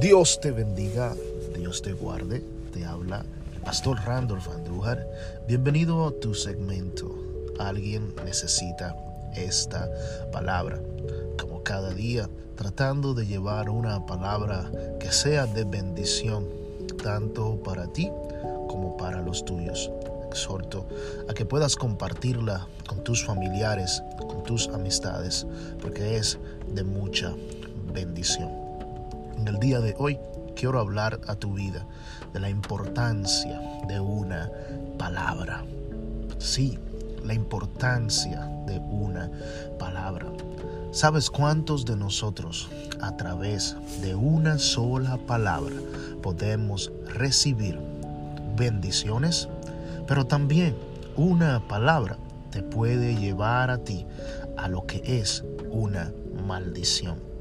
Dios te bendiga, Dios te guarde. Te habla pastor Randolph Andújar. Bienvenido a tu segmento. Alguien necesita esta palabra. Como cada día, tratando de llevar una palabra que sea de bendición, tanto para ti como para los tuyos. Exhorto a que puedas compartirla con tus familiares, con tus amistades, porque es de mucha bendición. En el día de hoy quiero hablar a tu vida de la importancia de una palabra. Sí, la importancia de una palabra. ¿Sabes cuántos de nosotros a través de una sola palabra podemos recibir bendiciones? Pero también una palabra te puede llevar a ti a lo que es una maldición.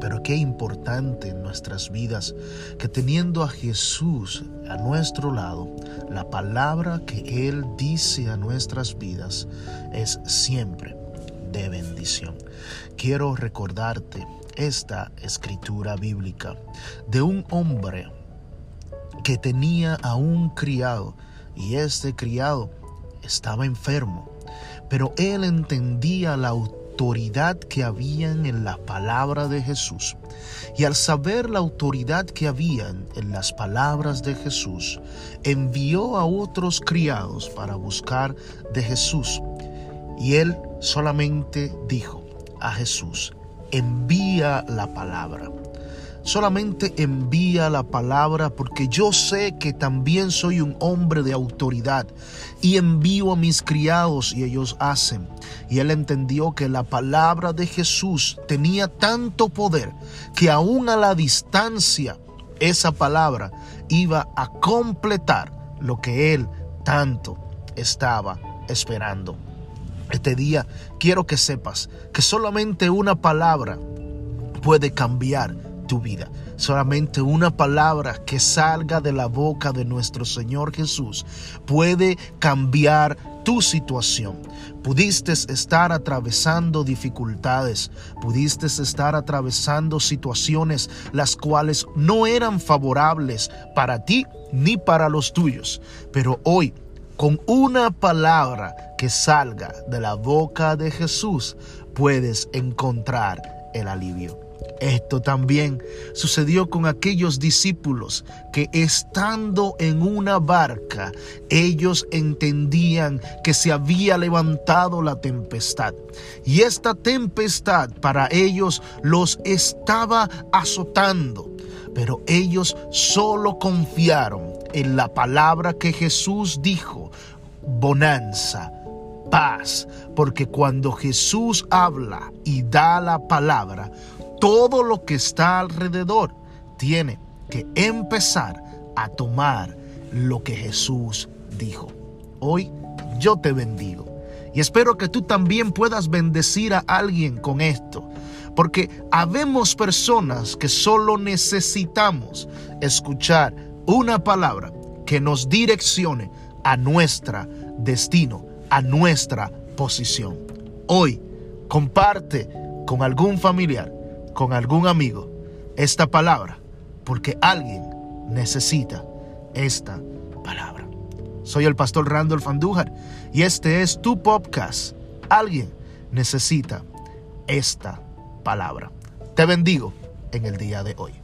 Pero qué importante en nuestras vidas que teniendo a Jesús a nuestro lado, la palabra que Él dice a nuestras vidas es siempre de bendición. Quiero recordarte esta escritura bíblica de un hombre que tenía a un criado y este criado estaba enfermo, pero él entendía la autoridad autoridad que habían en la palabra de Jesús. Y al saber la autoridad que habían en las palabras de Jesús, envió a otros criados para buscar de Jesús. Y él solamente dijo a Jesús, envía la palabra solamente envía la palabra porque yo sé que también soy un hombre de autoridad y envío a mis criados y ellos hacen. Y él entendió que la palabra de Jesús tenía tanto poder que aún a la distancia esa palabra iba a completar lo que él tanto estaba esperando. Este día quiero que sepas que solamente una palabra puede cambiar tu vida. Solamente una palabra que salga de la boca de nuestro Señor Jesús puede cambiar tu situación. Pudiste estar atravesando dificultades, pudiste estar atravesando situaciones las cuales no eran favorables para ti ni para los tuyos. Pero hoy, con una palabra que salga de la boca de Jesús, puedes encontrar el alivio. Esto también sucedió con aquellos discípulos que estando en una barca, ellos entendían que se había levantado la tempestad. Y esta tempestad para ellos los estaba azotando. Pero ellos solo confiaron en la palabra que Jesús dijo, bonanza, paz, porque cuando Jesús habla y da la palabra, todo lo que está alrededor tiene que empezar a tomar lo que Jesús dijo. Hoy yo te bendigo y espero que tú también puedas bendecir a alguien con esto. Porque habemos personas que solo necesitamos escuchar una palabra que nos direccione a nuestro destino, a nuestra posición. Hoy comparte con algún familiar con algún amigo esta palabra, porque alguien necesita esta palabra. Soy el pastor Randolph Andújar y este es tu podcast. Alguien necesita esta palabra. Te bendigo en el día de hoy.